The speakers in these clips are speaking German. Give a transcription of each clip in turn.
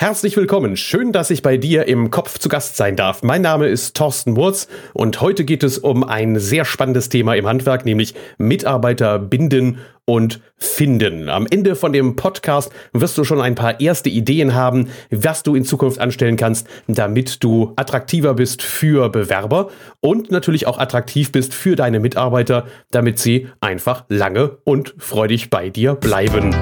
Herzlich willkommen. Schön, dass ich bei dir im Kopf zu Gast sein darf. Mein Name ist Thorsten Wurz und heute geht es um ein sehr spannendes Thema im Handwerk, nämlich Mitarbeiter binden und finden. Am Ende von dem Podcast wirst du schon ein paar erste Ideen haben, was du in Zukunft anstellen kannst, damit du attraktiver bist für Bewerber und natürlich auch attraktiv bist für deine Mitarbeiter, damit sie einfach lange und freudig bei dir bleiben.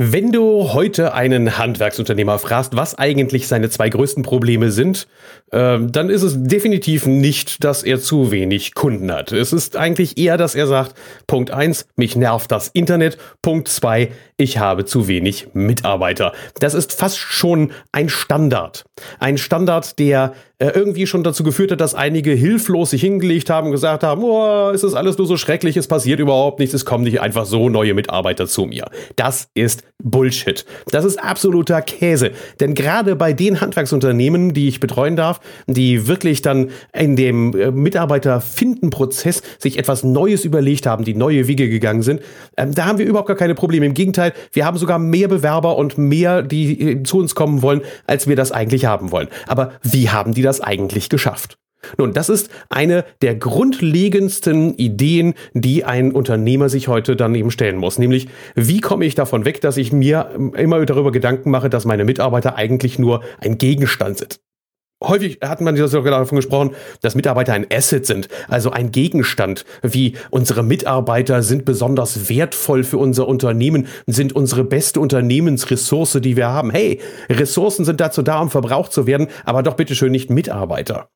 Wenn du heute einen Handwerksunternehmer fragst, was eigentlich seine zwei größten Probleme sind, äh, dann ist es definitiv nicht, dass er zu wenig Kunden hat. Es ist eigentlich eher, dass er sagt, Punkt eins, mich nervt das Internet, Punkt zwei, ich habe zu wenig Mitarbeiter. Das ist fast schon ein Standard. Ein Standard, der äh, irgendwie schon dazu geführt hat, dass einige hilflos sich hingelegt haben und gesagt haben, oh, ist alles nur so schrecklich, es passiert überhaupt nichts, es kommen nicht einfach so neue Mitarbeiter zu mir. Das ist Bullshit. Das ist absoluter Käse. Denn gerade bei den Handwerksunternehmen, die ich betreuen darf, die wirklich dann in dem äh, Mitarbeiterfindenprozess sich etwas Neues überlegt haben, die neue Wege gegangen sind, ähm, da haben wir überhaupt gar keine Probleme. Im Gegenteil, wir haben sogar mehr Bewerber und mehr, die äh, zu uns kommen wollen, als wir das eigentlich haben wollen. Aber wie haben die das eigentlich geschafft? Nun, das ist eine der grundlegendsten Ideen, die ein Unternehmer sich heute dann eben stellen muss. Nämlich, wie komme ich davon weg, dass ich mir immer darüber Gedanken mache, dass meine Mitarbeiter eigentlich nur ein Gegenstand sind? Häufig hat man davon gesprochen, dass Mitarbeiter ein Asset sind, also ein Gegenstand, wie unsere Mitarbeiter sind besonders wertvoll für unser Unternehmen, sind unsere beste Unternehmensressource, die wir haben. Hey, Ressourcen sind dazu da, um verbraucht zu werden, aber doch bitteschön nicht Mitarbeiter.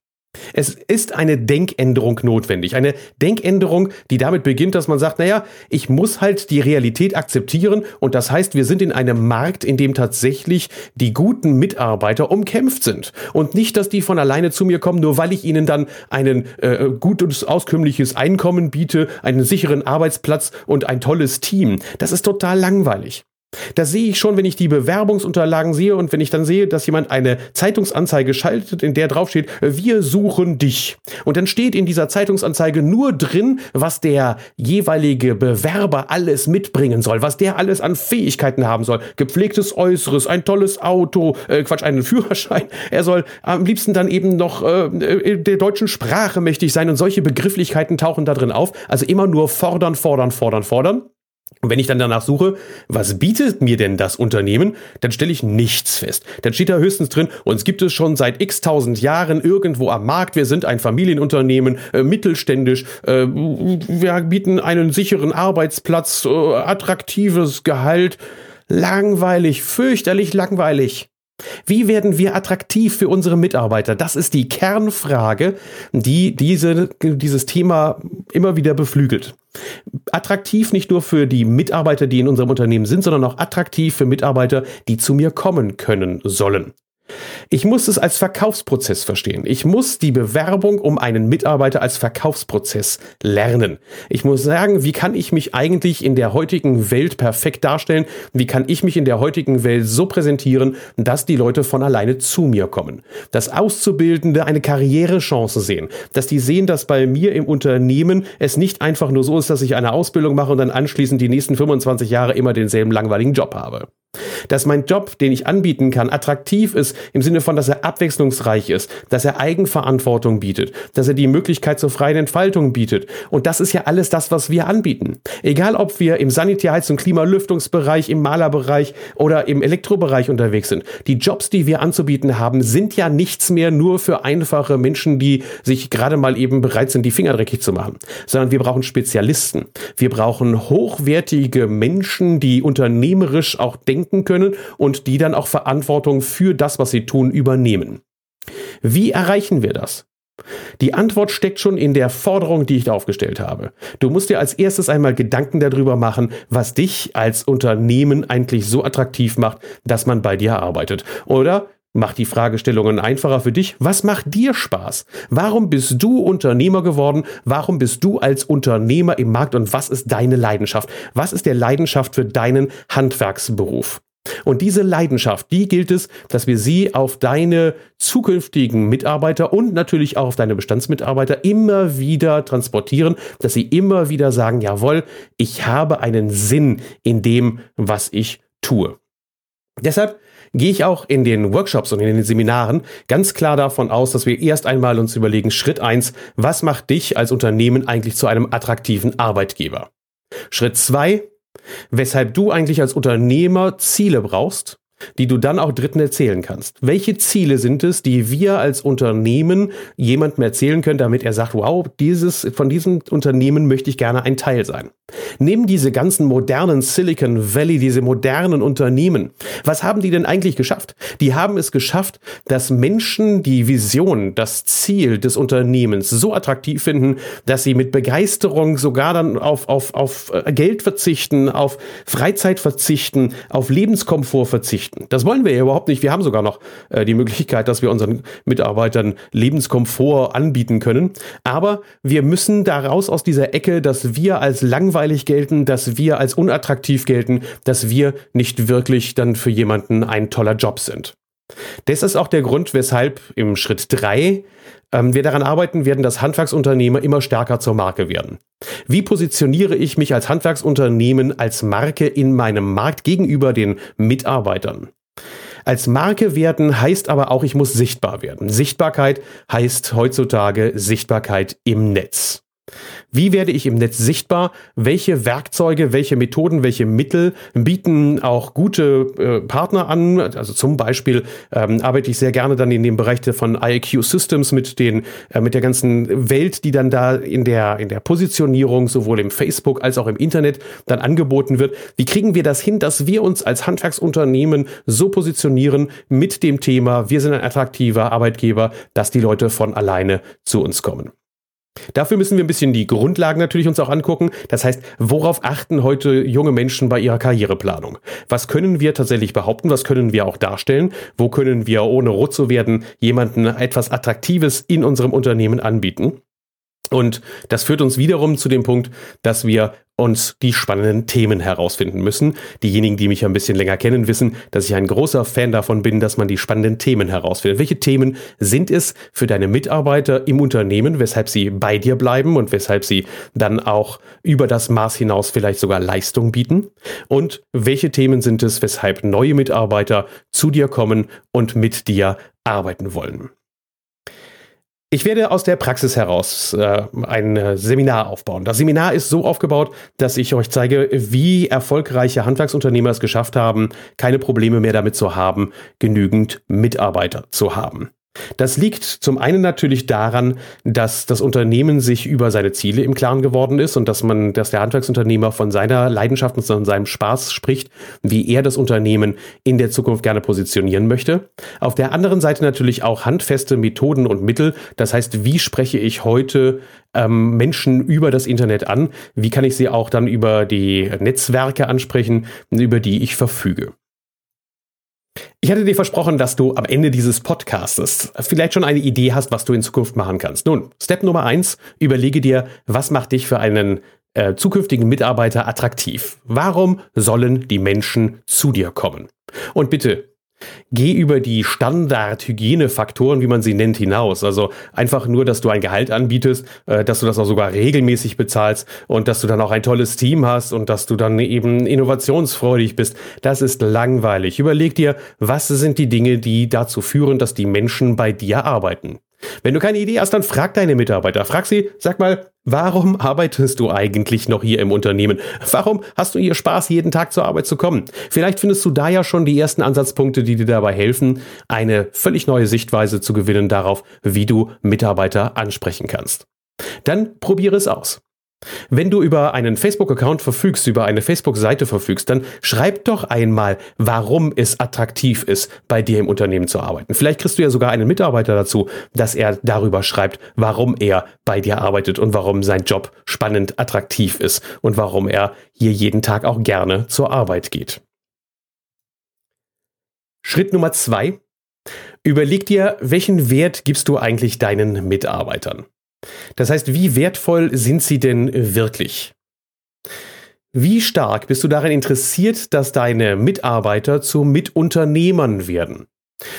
Es ist eine Denkänderung notwendig. Eine Denkänderung, die damit beginnt, dass man sagt, naja, ich muss halt die Realität akzeptieren und das heißt, wir sind in einem Markt, in dem tatsächlich die guten Mitarbeiter umkämpft sind. Und nicht, dass die von alleine zu mir kommen, nur weil ich ihnen dann ein äh, gutes, auskömmliches Einkommen biete, einen sicheren Arbeitsplatz und ein tolles Team. Das ist total langweilig. Das sehe ich schon, wenn ich die Bewerbungsunterlagen sehe und wenn ich dann sehe, dass jemand eine Zeitungsanzeige schaltet, in der draufsteht, wir suchen dich. Und dann steht in dieser Zeitungsanzeige nur drin, was der jeweilige Bewerber alles mitbringen soll, was der alles an Fähigkeiten haben soll. Gepflegtes Äußeres, ein tolles Auto, äh, Quatsch, einen Führerschein. Er soll am liebsten dann eben noch äh der deutschen Sprache mächtig sein und solche Begrifflichkeiten tauchen da drin auf. Also immer nur fordern, fordern, fordern, fordern. Und wenn ich dann danach suche, was bietet mir denn das Unternehmen, dann stelle ich nichts fest. Dann steht da höchstens drin, uns gibt es schon seit x tausend Jahren irgendwo am Markt, wir sind ein Familienunternehmen, äh, mittelständisch, äh, wir bieten einen sicheren Arbeitsplatz, äh, attraktives Gehalt. Langweilig, fürchterlich langweilig. Wie werden wir attraktiv für unsere Mitarbeiter? Das ist die Kernfrage, die diese, dieses Thema immer wieder beflügelt. Attraktiv nicht nur für die Mitarbeiter, die in unserem Unternehmen sind, sondern auch attraktiv für Mitarbeiter, die zu mir kommen können sollen. Ich muss es als Verkaufsprozess verstehen. Ich muss die Bewerbung um einen Mitarbeiter als Verkaufsprozess lernen. Ich muss sagen, wie kann ich mich eigentlich in der heutigen Welt perfekt darstellen? Wie kann ich mich in der heutigen Welt so präsentieren, dass die Leute von alleine zu mir kommen? Dass Auszubildende eine Karrierechance sehen. Dass die sehen, dass bei mir im Unternehmen es nicht einfach nur so ist, dass ich eine Ausbildung mache und dann anschließend die nächsten 25 Jahre immer denselben langweiligen Job habe dass mein Job, den ich anbieten kann, attraktiv ist im Sinne von, dass er abwechslungsreich ist, dass er Eigenverantwortung bietet, dass er die Möglichkeit zur freien Entfaltung bietet. Und das ist ja alles das, was wir anbieten. Egal, ob wir im Sanitärheits- und Klimalüftungsbereich, im Malerbereich oder im Elektrobereich unterwegs sind. Die Jobs, die wir anzubieten haben, sind ja nichts mehr nur für einfache Menschen, die sich gerade mal eben bereit sind, die Finger dreckig zu machen, sondern wir brauchen Spezialisten. Wir brauchen hochwertige Menschen, die unternehmerisch auch denken können können und die dann auch Verantwortung für das, was sie tun, übernehmen. Wie erreichen wir das? Die Antwort steckt schon in der Forderung, die ich aufgestellt habe. Du musst dir als erstes einmal Gedanken darüber machen, was dich als Unternehmen eigentlich so attraktiv macht, dass man bei dir arbeitet. Oder Mach die Fragestellungen einfacher für dich. Was macht dir Spaß? Warum bist du Unternehmer geworden? Warum bist du als Unternehmer im Markt und was ist deine Leidenschaft? Was ist der Leidenschaft für deinen Handwerksberuf? Und diese Leidenschaft, die gilt es, dass wir sie auf deine zukünftigen Mitarbeiter und natürlich auch auf deine Bestandsmitarbeiter immer wieder transportieren, dass sie immer wieder sagen, jawohl, ich habe einen Sinn in dem, was ich tue. Deshalb gehe ich auch in den Workshops und in den Seminaren ganz klar davon aus, dass wir erst einmal uns überlegen, Schritt eins: was macht dich als Unternehmen eigentlich zu einem attraktiven Arbeitgeber? Schritt zwei: weshalb du eigentlich als Unternehmer Ziele brauchst, die du dann auch Dritten erzählen kannst. Welche Ziele sind es, die wir als Unternehmen jemandem erzählen können, damit er sagt, wow, dieses, von diesem Unternehmen möchte ich gerne ein Teil sein. Nehmen diese ganzen modernen Silicon Valley, diese modernen Unternehmen. Was haben die denn eigentlich geschafft? Die haben es geschafft, dass Menschen die Vision, das Ziel des Unternehmens so attraktiv finden, dass sie mit Begeisterung sogar dann auf, auf, auf äh, Geld verzichten, auf Freizeit verzichten, auf Lebenskomfort verzichten. Das wollen wir ja überhaupt nicht. Wir haben sogar noch äh, die Möglichkeit, dass wir unseren Mitarbeitern Lebenskomfort anbieten können. Aber wir müssen daraus aus dieser Ecke, dass wir als langweilig langweilig gelten, dass wir als unattraktiv gelten, dass wir nicht wirklich dann für jemanden ein toller Job sind. Das ist auch der Grund, weshalb im Schritt 3 ähm, wir daran arbeiten werden, dass Handwerksunternehmer immer stärker zur Marke werden. Wie positioniere ich mich als Handwerksunternehmen als Marke in meinem Markt gegenüber den Mitarbeitern? Als Marke werden heißt aber auch, ich muss sichtbar werden. Sichtbarkeit heißt heutzutage Sichtbarkeit im Netz. Wie werde ich im Netz sichtbar? Welche Werkzeuge, welche Methoden, welche Mittel bieten auch gute äh, Partner an? Also zum Beispiel ähm, arbeite ich sehr gerne dann in dem Bereich von IQ Systems mit den äh, mit der ganzen Welt, die dann da in der in der Positionierung sowohl im Facebook als auch im Internet dann angeboten wird. Wie kriegen wir das hin, dass wir uns als Handwerksunternehmen so positionieren mit dem Thema, wir sind ein attraktiver Arbeitgeber, dass die Leute von alleine zu uns kommen? Dafür müssen wir ein bisschen die Grundlagen natürlich uns auch angucken. Das heißt, worauf achten heute junge Menschen bei ihrer Karriereplanung? Was können wir tatsächlich behaupten? Was können wir auch darstellen? Wo können wir, ohne rot zu werden, jemanden etwas Attraktives in unserem Unternehmen anbieten? Und das führt uns wiederum zu dem Punkt, dass wir uns die spannenden Themen herausfinden müssen. Diejenigen, die mich ein bisschen länger kennen, wissen, dass ich ein großer Fan davon bin, dass man die spannenden Themen herausfindet. Welche Themen sind es für deine Mitarbeiter im Unternehmen, weshalb sie bei dir bleiben und weshalb sie dann auch über das Maß hinaus vielleicht sogar Leistung bieten? Und welche Themen sind es, weshalb neue Mitarbeiter zu dir kommen und mit dir arbeiten wollen? Ich werde aus der Praxis heraus äh, ein äh, Seminar aufbauen. Das Seminar ist so aufgebaut, dass ich euch zeige, wie erfolgreiche Handwerksunternehmer es geschafft haben, keine Probleme mehr damit zu haben, genügend Mitarbeiter zu haben. Das liegt zum einen natürlich daran, dass das Unternehmen sich über seine Ziele im Klaren geworden ist und dass man, dass der Handwerksunternehmer von seiner Leidenschaft und von seinem Spaß spricht, wie er das Unternehmen in der Zukunft gerne positionieren möchte. Auf der anderen Seite natürlich auch handfeste Methoden und Mittel. Das heißt, wie spreche ich heute ähm, Menschen über das Internet an? Wie kann ich sie auch dann über die Netzwerke ansprechen, über die ich verfüge? Ich hatte dir versprochen, dass du am Ende dieses Podcastes vielleicht schon eine Idee hast, was du in Zukunft machen kannst. Nun, Step Nummer eins, überlege dir, was macht dich für einen äh, zukünftigen Mitarbeiter attraktiv? Warum sollen die Menschen zu dir kommen? Und bitte Geh über die Standard-Hygienefaktoren, wie man sie nennt, hinaus. Also einfach nur, dass du ein Gehalt anbietest, äh, dass du das auch sogar regelmäßig bezahlst und dass du dann auch ein tolles Team hast und dass du dann eben innovationsfreudig bist. Das ist langweilig. Überleg dir, was sind die Dinge, die dazu führen, dass die Menschen bei dir arbeiten. Wenn du keine Idee hast, dann frag deine Mitarbeiter. Frag sie, sag mal, warum arbeitest du eigentlich noch hier im Unternehmen? Warum hast du hier Spaß, jeden Tag zur Arbeit zu kommen? Vielleicht findest du da ja schon die ersten Ansatzpunkte, die dir dabei helfen, eine völlig neue Sichtweise zu gewinnen darauf, wie du Mitarbeiter ansprechen kannst. Dann probiere es aus. Wenn du über einen Facebook-Account verfügst, über eine Facebook-Seite verfügst, dann schreib doch einmal, warum es attraktiv ist, bei dir im Unternehmen zu arbeiten. Vielleicht kriegst du ja sogar einen Mitarbeiter dazu, dass er darüber schreibt, warum er bei dir arbeitet und warum sein Job spannend, attraktiv ist und warum er hier jeden Tag auch gerne zur Arbeit geht. Schritt Nummer zwei. Überleg dir, welchen Wert gibst du eigentlich deinen Mitarbeitern? Das heißt, wie wertvoll sind sie denn wirklich? Wie stark bist du daran interessiert, dass deine Mitarbeiter zu Mitunternehmern werden?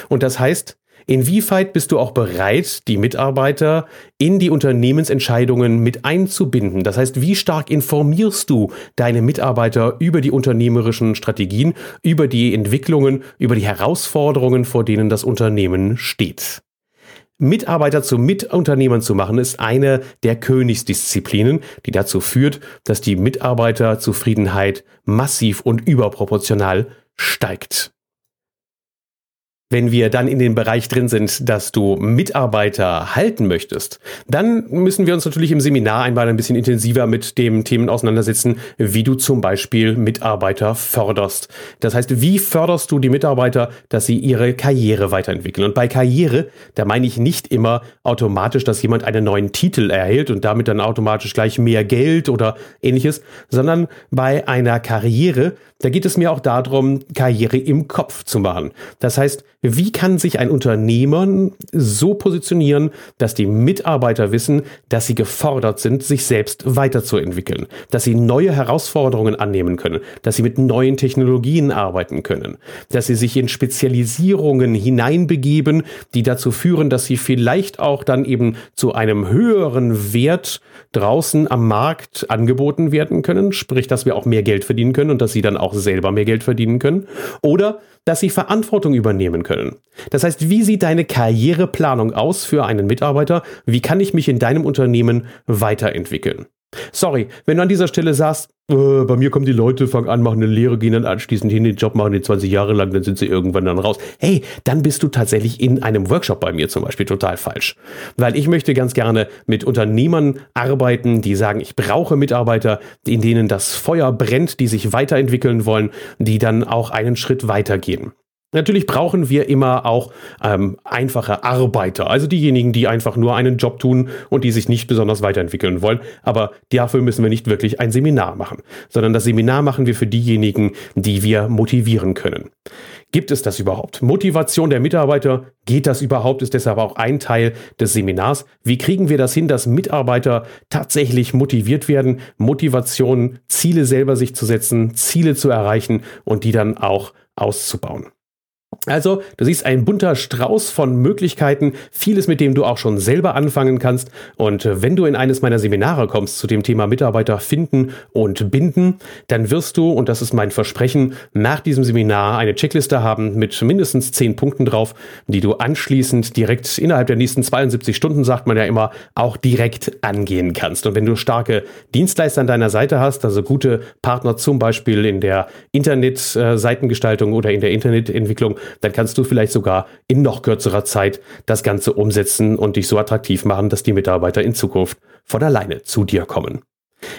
Und das heißt, Inwieweit bist du auch bereit, die Mitarbeiter in die Unternehmensentscheidungen mit einzubinden? Das heißt, wie stark informierst du deine Mitarbeiter über die unternehmerischen Strategien, über die Entwicklungen, über die Herausforderungen, vor denen das Unternehmen steht? Mitarbeiter zu Mitunternehmern zu machen, ist eine der Königsdisziplinen, die dazu führt, dass die Mitarbeiterzufriedenheit massiv und überproportional steigt. Wenn wir dann in dem Bereich drin sind, dass du Mitarbeiter halten möchtest, dann müssen wir uns natürlich im Seminar einmal ein bisschen intensiver mit dem Themen auseinandersetzen, wie du zum Beispiel Mitarbeiter förderst. Das heißt, wie förderst du die Mitarbeiter, dass sie ihre Karriere weiterentwickeln? Und bei Karriere, da meine ich nicht immer automatisch, dass jemand einen neuen Titel erhält und damit dann automatisch gleich mehr Geld oder ähnliches, sondern bei einer Karriere, da geht es mir auch darum, Karriere im Kopf zu machen. Das heißt, wie kann sich ein Unternehmer so positionieren, dass die Mitarbeiter wissen, dass sie gefordert sind, sich selbst weiterzuentwickeln, dass sie neue Herausforderungen annehmen können, dass sie mit neuen Technologien arbeiten können, dass sie sich in Spezialisierungen hineinbegeben, die dazu führen, dass sie vielleicht auch dann eben zu einem höheren Wert draußen am Markt angeboten werden können, sprich, dass wir auch mehr Geld verdienen können und dass sie dann auch selber mehr Geld verdienen können, oder dass sie Verantwortung übernehmen können. Das heißt, wie sieht deine Karriereplanung aus für einen Mitarbeiter? Wie kann ich mich in deinem Unternehmen weiterentwickeln? Sorry, wenn du an dieser Stelle sagst, äh, bei mir kommen die Leute, fangen an, machen eine Lehre, gehen dann anschließend hin, den Job machen die 20 Jahre lang, dann sind sie irgendwann dann raus. Hey, dann bist du tatsächlich in einem Workshop bei mir zum Beispiel total falsch. Weil ich möchte ganz gerne mit Unternehmern arbeiten, die sagen, ich brauche Mitarbeiter, in denen das Feuer brennt, die sich weiterentwickeln wollen, die dann auch einen Schritt weitergehen. Natürlich brauchen wir immer auch ähm, einfache Arbeiter, also diejenigen, die einfach nur einen Job tun und die sich nicht besonders weiterentwickeln wollen. Aber dafür müssen wir nicht wirklich ein Seminar machen, sondern das Seminar machen wir für diejenigen, die wir motivieren können. Gibt es das überhaupt? Motivation der Mitarbeiter, geht das überhaupt? Ist deshalb auch ein Teil des Seminars. Wie kriegen wir das hin, dass Mitarbeiter tatsächlich motiviert werden? Motivation, Ziele selber sich zu setzen, Ziele zu erreichen und die dann auch auszubauen. Also, du siehst ein bunter Strauß von Möglichkeiten, vieles mit dem du auch schon selber anfangen kannst. Und äh, wenn du in eines meiner Seminare kommst zu dem Thema Mitarbeiter finden und binden, dann wirst du, und das ist mein Versprechen, nach diesem Seminar eine Checkliste haben mit mindestens zehn Punkten drauf, die du anschließend direkt innerhalb der nächsten 72 Stunden, sagt man ja immer, auch direkt angehen kannst. Und wenn du starke Dienstleister an deiner Seite hast, also gute Partner zum Beispiel in der Internetseitengestaltung oder in der Internetentwicklung, dann kannst du vielleicht sogar in noch kürzerer Zeit das Ganze umsetzen und dich so attraktiv machen, dass die Mitarbeiter in Zukunft von alleine zu dir kommen.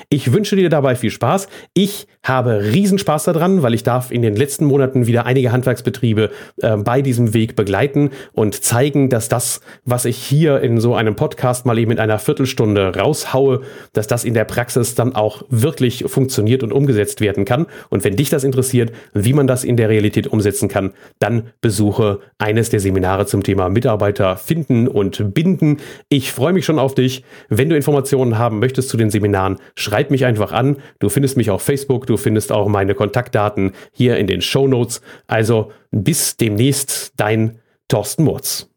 Ich wünsche dir dabei viel Spaß. Ich habe Riesenspaß daran, weil ich darf in den letzten Monaten wieder einige Handwerksbetriebe äh, bei diesem Weg begleiten und zeigen, dass das, was ich hier in so einem Podcast mal eben in einer Viertelstunde raushaue, dass das in der Praxis dann auch wirklich funktioniert und umgesetzt werden kann. Und wenn dich das interessiert, wie man das in der Realität umsetzen kann, dann besuche eines der Seminare zum Thema Mitarbeiter finden und binden. Ich freue mich schon auf dich. Wenn du Informationen haben möchtest zu den Seminaren, schreib mich einfach an. Du findest mich auf Facebook, du findest auch meine Kontaktdaten hier in den Show Notes. Also bis demnächst, dein Thorsten Murz.